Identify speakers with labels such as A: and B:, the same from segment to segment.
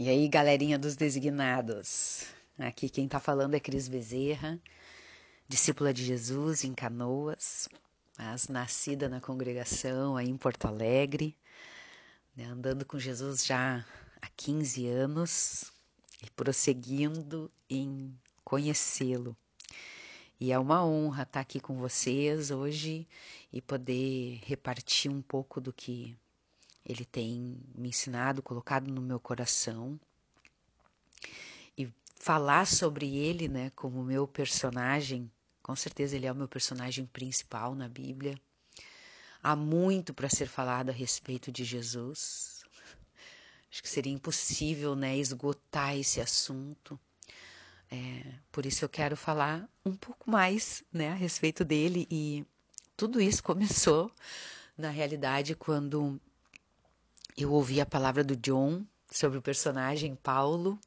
A: E aí, galerinha dos designados? Aqui quem está falando é Cris Bezerra, discípula de Jesus em Canoas, mas nascida na congregação aí em Porto Alegre, né, andando com Jesus já há 15 anos e prosseguindo em conhecê-lo. E é uma honra estar aqui com vocês hoje e poder repartir um pouco do que ele tem me ensinado, colocado no meu coração. E falar sobre ele, né, como meu personagem, com certeza ele é o meu personagem principal na Bíblia. Há muito para ser falado a respeito de Jesus. Acho que seria impossível, né, esgotar esse assunto. É, por isso eu quero falar um pouco mais, né, a respeito dele e tudo isso começou na realidade quando eu ouvi a palavra do John sobre o personagem Paulo.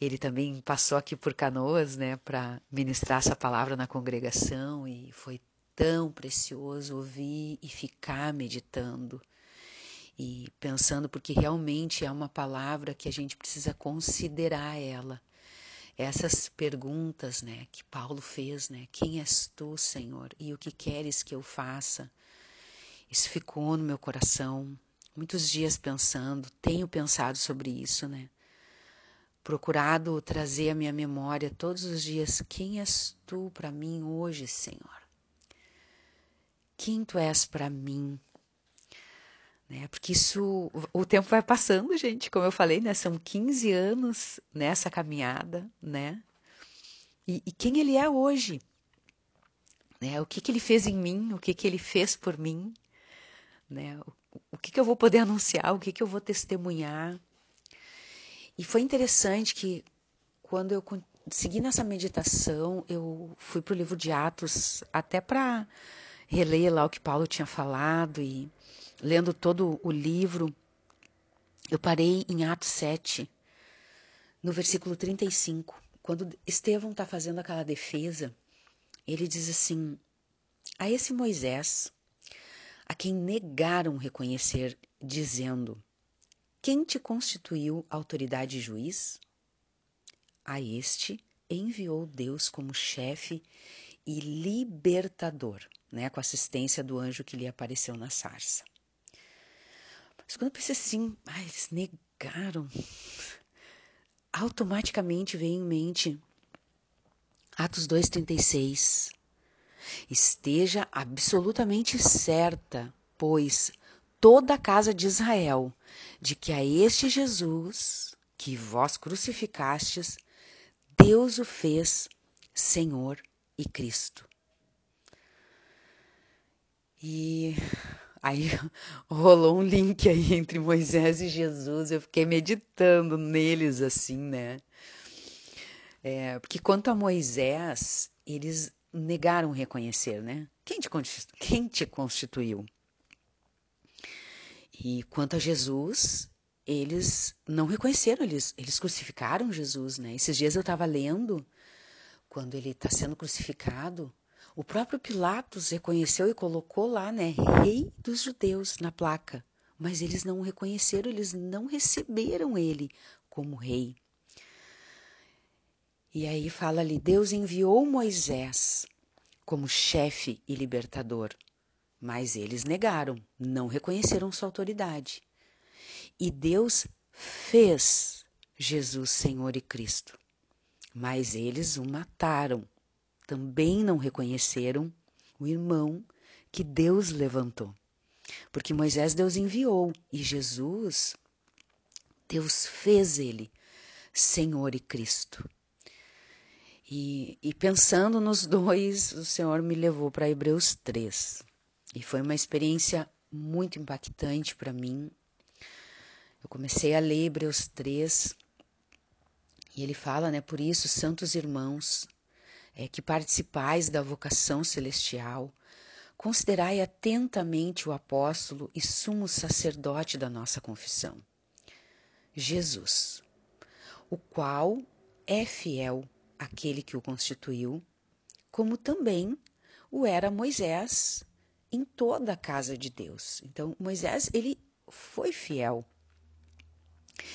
A: Ele também passou aqui por Canoas, né, para ministrar essa palavra na congregação e foi tão precioso ouvir e ficar meditando e pensando porque realmente é uma palavra que a gente precisa considerar ela. Essas perguntas, né, que Paulo fez, né? Quem és tu, Senhor? E o que queres que eu faça? Isso ficou no meu coração muitos dias pensando, tenho pensado sobre isso, né? Procurado trazer à minha memória todos os dias quem és tu para mim hoje, Senhor? Quem tu és para mim? Né? Porque isso, o tempo vai passando, gente, como eu falei, né? São 15 anos nessa caminhada, né? E, e quem ele é hoje? Né? O que, que ele fez em mim? O que, que ele fez por mim? Né? Que, que eu vou poder anunciar, o que, que eu vou testemunhar. E foi interessante que quando eu segui nessa meditação, eu fui para o livro de Atos até para reler lá o que Paulo tinha falado e lendo todo o livro, eu parei em Atos 7, no versículo 35, quando Estevão está fazendo aquela defesa, ele diz assim: A esse Moisés, a quem negaram reconhecer, dizendo: Quem te constituiu autoridade e juiz? A este enviou Deus como chefe e libertador, né, com assistência do anjo que lhe apareceu na sarça. Mas quando eu pensei assim, ah, eles negaram, automaticamente veio em mente Atos 2,36. Esteja absolutamente certa, pois, toda a casa de Israel, de que a este Jesus, que vós crucificastes, Deus o fez Senhor e Cristo. E aí rolou um link aí entre Moisés e Jesus, eu fiquei meditando neles assim, né? É, porque quanto a Moisés, eles negaram reconhecer, né? Quem te, quem te constituiu? E quanto a Jesus, eles não reconheceram, eles, eles crucificaram Jesus, né? Esses dias eu estava lendo, quando ele está sendo crucificado, o próprio Pilatos reconheceu e colocou lá, né? Rei dos judeus na placa. Mas eles não o reconheceram, eles não receberam ele como rei. E aí fala ali: Deus enviou Moisés como chefe e libertador, mas eles negaram, não reconheceram sua autoridade. E Deus fez Jesus Senhor e Cristo, mas eles o mataram. Também não reconheceram o irmão que Deus levantou. Porque Moisés Deus enviou e Jesus, Deus fez ele Senhor e Cristo. E, e pensando nos dois, o Senhor me levou para Hebreus 3. E foi uma experiência muito impactante para mim. Eu comecei a ler Hebreus 3 e ele fala, né, por isso, santos irmãos, é, que participais da vocação celestial, considerai atentamente o apóstolo e sumo sacerdote da nossa confissão, Jesus, o qual é fiel aquele que o constituiu, como também o era Moisés em toda a casa de Deus. Então, Moisés, ele foi fiel.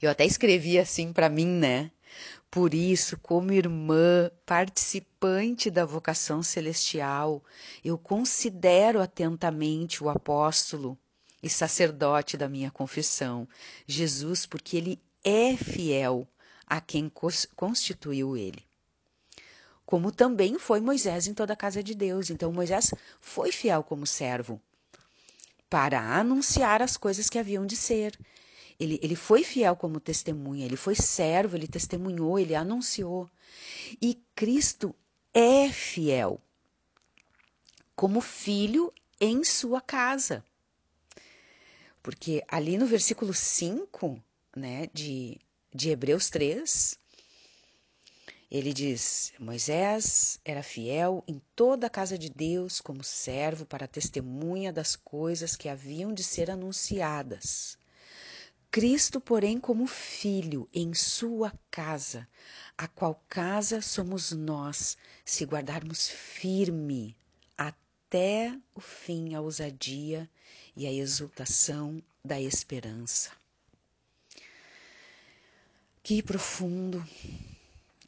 A: Eu até escrevi assim para mim, né? Por isso, como irmã, participante da vocação celestial, eu considero atentamente o apóstolo e sacerdote da minha confissão, Jesus, porque ele é fiel a quem constituiu ele. Como também foi Moisés em toda a casa de Deus. Então, Moisés foi fiel como servo para anunciar as coisas que haviam de ser. Ele, ele foi fiel como testemunha, ele foi servo, ele testemunhou, ele anunciou. E Cristo é fiel como filho em sua casa. Porque ali no versículo 5 né, de, de Hebreus 3, ele diz: Moisés era fiel em toda a casa de Deus como servo para testemunha das coisas que haviam de ser anunciadas. Cristo, porém, como filho em sua casa, a qual casa somos nós, se guardarmos firme até o fim a ousadia e a exultação da esperança. Que profundo!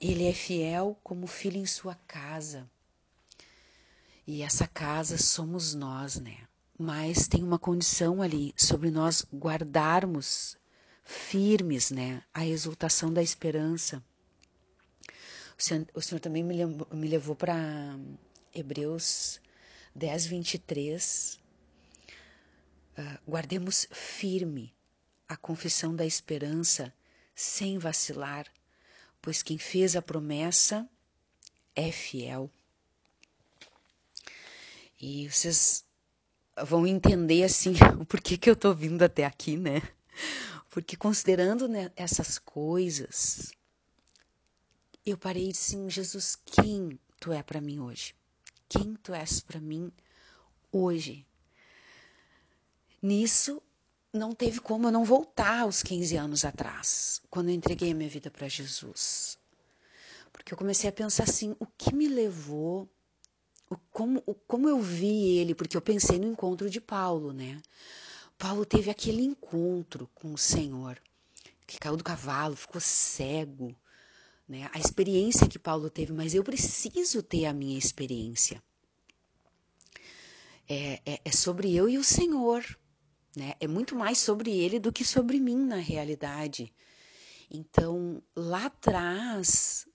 A: Ele é fiel como filho em sua casa. E essa casa somos nós, né? mas tem uma condição ali sobre nós guardarmos firmes, né, a exultação da esperança. O Senhor, o Senhor também me levou, me levou para Hebreus 10, 23. Uh, guardemos firme a confissão da esperança sem vacilar, pois quem fez a promessa é fiel. E vocês vão entender assim o porquê que eu tô vindo até aqui, né? Porque considerando né, essas coisas, eu parei de assim, Jesus, quem tu é para mim hoje? Quem tu és para mim hoje? Nisso não teve como eu não voltar aos 15 anos atrás, quando eu entreguei a minha vida para Jesus. Porque eu comecei a pensar assim, o que me levou como, como eu vi ele, porque eu pensei no encontro de Paulo, né? Paulo teve aquele encontro com o Senhor, que caiu do cavalo, ficou cego, né? A experiência que Paulo teve, mas eu preciso ter a minha experiência. É, é, é sobre eu e o Senhor, né? É muito mais sobre ele do que sobre mim na realidade. Então, lá atrás,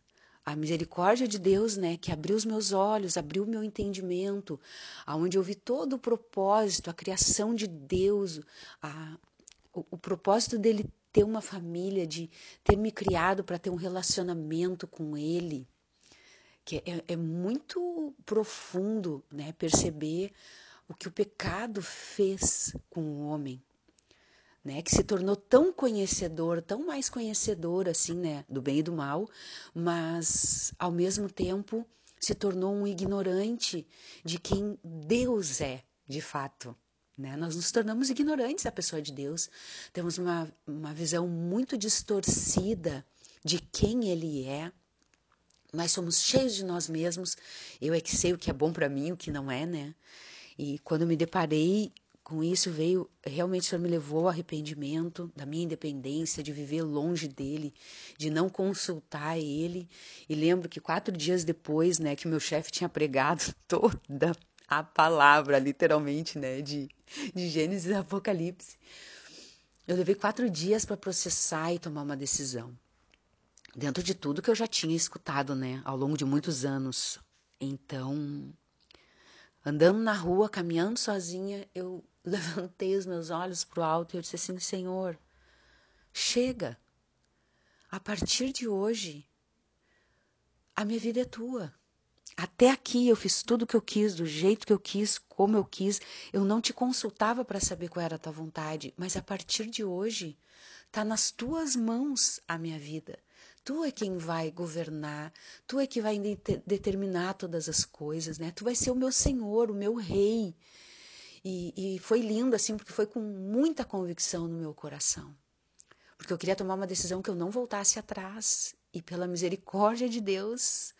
A: a misericórdia de Deus, né, que abriu os meus olhos, abriu o meu entendimento, aonde eu vi todo o propósito, a criação de Deus, a, o, o propósito dele ter uma família, de ter me criado para ter um relacionamento com Ele, que é, é muito profundo, né, perceber o que o pecado fez com o homem né, que se tornou tão conhecedor, tão mais conhecedor assim, né, do bem e do mal, mas ao mesmo tempo se tornou um ignorante de quem Deus é, de fato. Né? Nós nos tornamos ignorantes da pessoa de Deus, temos uma, uma visão muito distorcida de quem Ele é, mas somos cheios de nós mesmos. Eu é que sei o que é bom para mim, o que não é, né? E quando me deparei com isso veio, realmente o Senhor me levou ao arrependimento da minha independência, de viver longe dele, de não consultar ele. E lembro que quatro dias depois, né, que meu chefe tinha pregado toda a palavra, literalmente, né, de, de Gênesis e Apocalipse. Eu levei quatro dias para processar e tomar uma decisão. Dentro de tudo que eu já tinha escutado, né, ao longo de muitos anos. Então, andando na rua, caminhando sozinha, eu levantei os meus olhos para o alto e eu disse assim: Senhor, chega. A partir de hoje, a minha vida é tua. Até aqui eu fiz tudo o que eu quis, do jeito que eu quis, como eu quis. Eu não te consultava para saber qual era a tua vontade, mas a partir de hoje, está nas tuas mãos a minha vida. Tu é quem vai governar, tu é que vai determinar todas as coisas, né? Tu vai ser o meu Senhor, o meu Rei. E, e foi lindo, assim, porque foi com muita convicção no meu coração. Porque eu queria tomar uma decisão que eu não voltasse atrás. E pela misericórdia de Deus,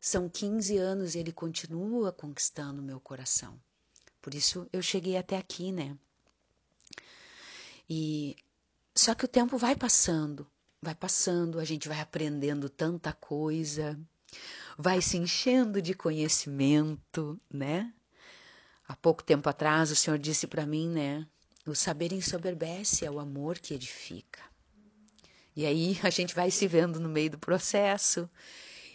A: são 15 anos e Ele continua conquistando o meu coração. Por isso eu cheguei até aqui, né? E só que o tempo vai passando, vai passando, a gente vai aprendendo tanta coisa, vai se enchendo de conhecimento, né? Há pouco tempo atrás o Senhor disse para mim, né? O saber ensoberbece é o amor que edifica. E aí a gente vai se vendo no meio do processo.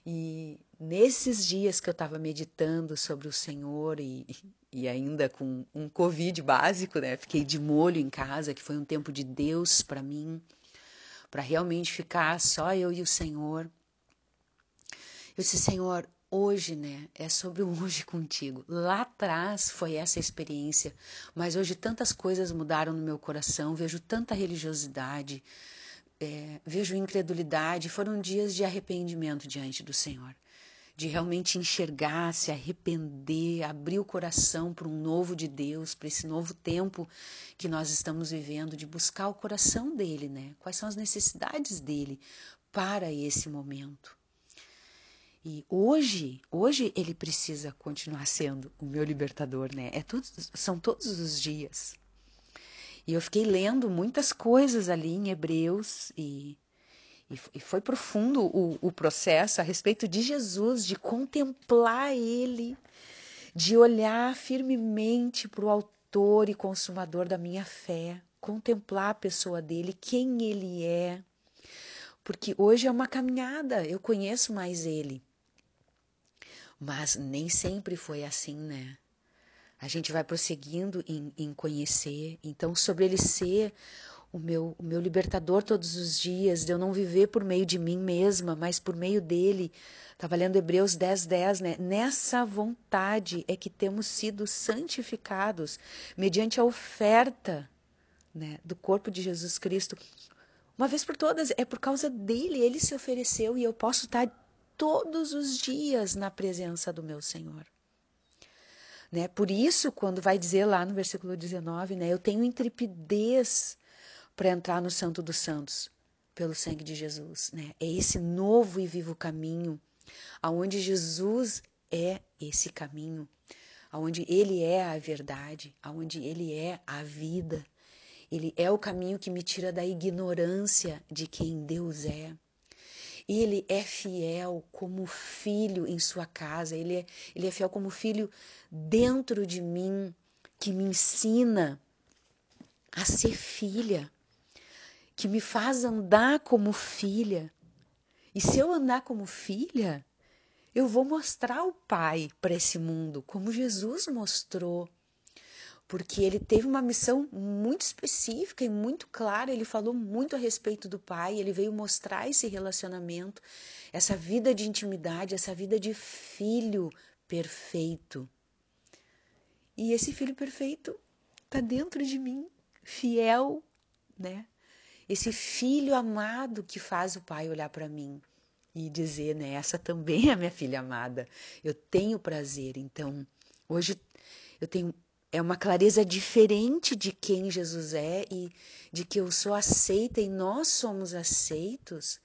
A: E nesses dias que eu estava meditando sobre o Senhor e, e ainda com um Covid básico, né? Fiquei de molho em casa, que foi um tempo de Deus para mim, para realmente ficar só eu e o Senhor. Eu disse, Senhor, hoje, né, é sobre o hoje contigo. Lá atrás foi essa experiência, mas hoje tantas coisas mudaram no meu coração, vejo tanta religiosidade, é, vejo incredulidade. Foram dias de arrependimento diante do Senhor, de realmente enxergar, se arrepender, abrir o coração para um novo de Deus, para esse novo tempo que nós estamos vivendo, de buscar o coração dele, né? Quais são as necessidades dele para esse momento. E hoje, hoje ele precisa continuar sendo o meu libertador, né? É todos, são todos os dias. E eu fiquei lendo muitas coisas ali em Hebreus e, e, e foi profundo o, o processo a respeito de Jesus, de contemplar ele, de olhar firmemente para o autor e consumador da minha fé, contemplar a pessoa dele, quem ele é. Porque hoje é uma caminhada, eu conheço mais ele. Mas nem sempre foi assim, né? A gente vai prosseguindo em, em conhecer. Então, sobre ele ser o meu, o meu libertador todos os dias, de eu não viver por meio de mim mesma, mas por meio dele. Estava lendo Hebreus 10, 10, né? Nessa vontade é que temos sido santificados mediante a oferta né, do corpo de Jesus Cristo. Uma vez por todas, é por causa dele, ele se ofereceu e eu posso estar todos os dias na presença do meu Senhor. Né? Por isso, quando vai dizer lá no versículo 19, né, eu tenho intrepidez para entrar no Santo dos Santos pelo sangue de Jesus. Né? É esse novo e vivo caminho, aonde Jesus é esse caminho, aonde Ele é a verdade, aonde Ele é a vida. Ele é o caminho que me tira da ignorância de quem Deus é. Ele é fiel como filho em sua casa, ele é, ele é fiel como filho dentro de mim, que me ensina a ser filha, que me faz andar como filha. E se eu andar como filha, eu vou mostrar o Pai para esse mundo, como Jesus mostrou porque ele teve uma missão muito específica e muito clara. Ele falou muito a respeito do pai, ele veio mostrar esse relacionamento, essa vida de intimidade, essa vida de filho perfeito. E esse filho perfeito está dentro de mim, fiel, né? Esse filho amado que faz o pai olhar para mim e dizer, né, essa também é minha filha amada. Eu tenho prazer. Então, hoje eu tenho é uma clareza diferente de quem Jesus é e de que eu sou aceita e nós somos aceitos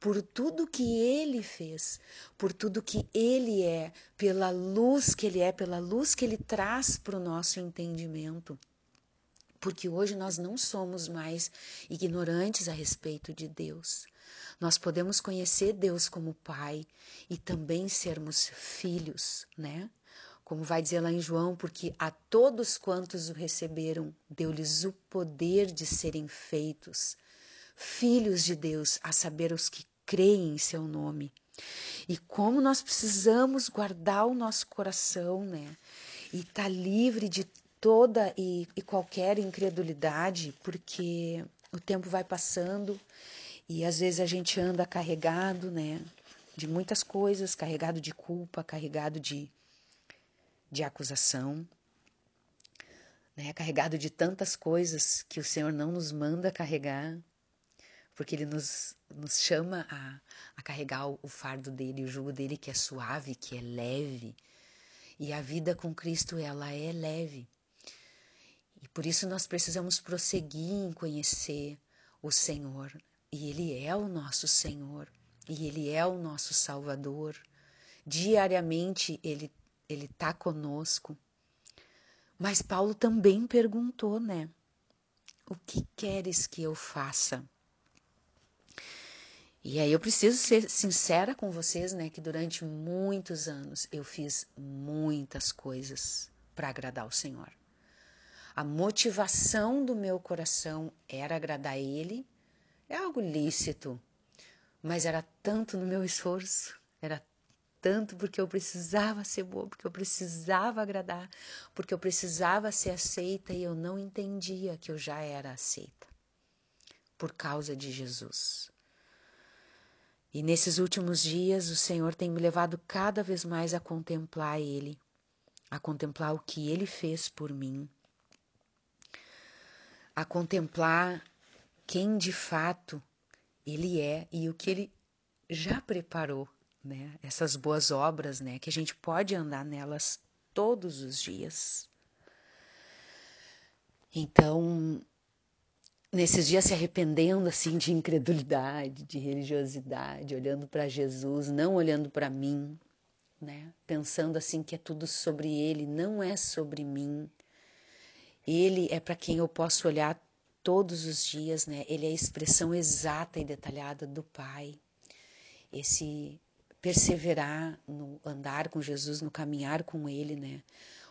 A: por tudo que ele fez, por tudo que ele é, pela luz que ele é, pela luz que ele traz para o nosso entendimento. Porque hoje nós não somos mais ignorantes a respeito de Deus. Nós podemos conhecer Deus como Pai e também sermos filhos, né? como vai dizer lá em João, porque a todos quantos o receberam, deu-lhes o poder de serem feitos filhos de Deus, a saber os que creem em seu nome. E como nós precisamos guardar o nosso coração, né? E estar tá livre de toda e, e qualquer incredulidade, porque o tempo vai passando e às vezes a gente anda carregado, né? De muitas coisas, carregado de culpa, carregado de de acusação, né? carregado de tantas coisas que o Senhor não nos manda carregar, porque Ele nos, nos chama a, a carregar o, o fardo dele, o jugo dele que é suave, que é leve. E a vida com Cristo, ela é leve. E por isso nós precisamos prosseguir em conhecer o Senhor. E Ele é o nosso Senhor. E Ele é o nosso Salvador. Diariamente Ele ele está conosco. Mas Paulo também perguntou, né? O que queres que eu faça? E aí eu preciso ser sincera com vocês, né, que durante muitos anos eu fiz muitas coisas para agradar o Senhor. A motivação do meu coração era agradar Ele, é algo lícito, mas era tanto no meu esforço, era tanto porque eu precisava ser boa, porque eu precisava agradar, porque eu precisava ser aceita e eu não entendia que eu já era aceita por causa de Jesus. E nesses últimos dias o Senhor tem me levado cada vez mais a contemplar Ele, a contemplar o que Ele fez por mim, a contemplar quem de fato Ele é e o que Ele já preparou né? Essas boas obras, né? Que a gente pode andar nelas todos os dias. Então, nesses dias se arrependendo assim de incredulidade, de religiosidade, olhando para Jesus, não olhando para mim, né? Pensando assim que é tudo sobre ele, não é sobre mim. Ele é para quem eu posso olhar todos os dias, né? Ele é a expressão exata e detalhada do Pai. Esse perseverar no andar com Jesus, no caminhar com Ele, né?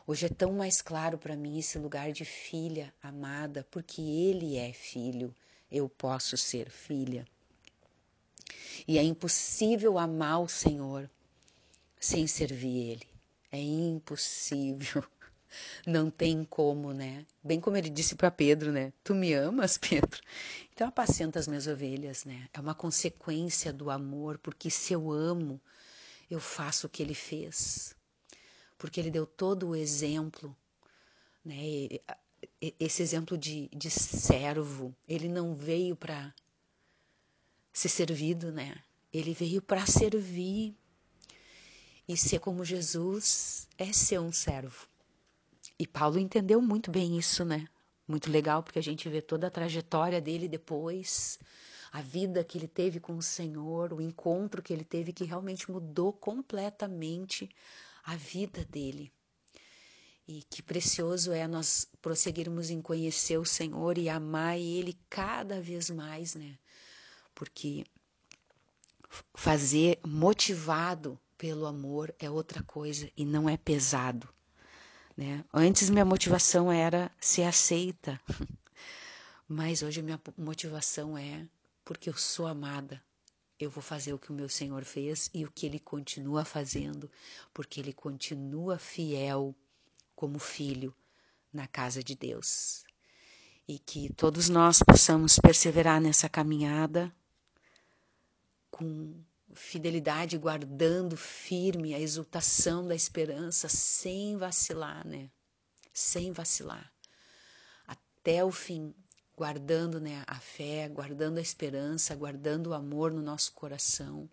A: Hoje é tão mais claro para mim esse lugar de filha amada, porque Ele é filho, eu posso ser filha. E é impossível amar o Senhor sem servir Ele. É impossível. Não tem como, né? Bem como ele disse para Pedro, né? Tu me amas, Pedro? Então apacenta as minhas ovelhas, né? É uma consequência do amor, porque se eu amo, eu faço o que ele fez. Porque ele deu todo o exemplo, né? Esse exemplo de, de servo, ele não veio para ser servido, né? Ele veio para servir. E ser como Jesus é ser um servo. E Paulo entendeu muito bem isso, né? Muito legal, porque a gente vê toda a trajetória dele depois, a vida que ele teve com o Senhor, o encontro que ele teve que realmente mudou completamente a vida dele. E que precioso é nós prosseguirmos em conhecer o Senhor e amar Ele cada vez mais, né? Porque fazer motivado pelo amor é outra coisa e não é pesado. Né? Antes minha motivação era ser aceita, mas hoje minha motivação é porque eu sou amada. Eu vou fazer o que o meu Senhor fez e o que ele continua fazendo, porque ele continua fiel como filho na casa de Deus. E que todos nós possamos perseverar nessa caminhada com fidelidade, guardando firme a exultação da esperança, sem vacilar, né? Sem vacilar. Até o fim, guardando né, a fé, guardando a esperança, guardando o amor no nosso coração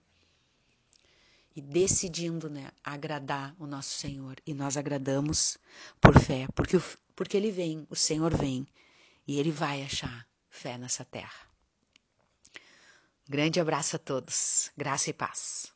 A: e decidindo né, agradar o nosso Senhor. E nós agradamos por fé, porque, porque Ele vem, o Senhor vem, e Ele vai achar fé nessa terra. Grande abraço a todos. Graça e paz.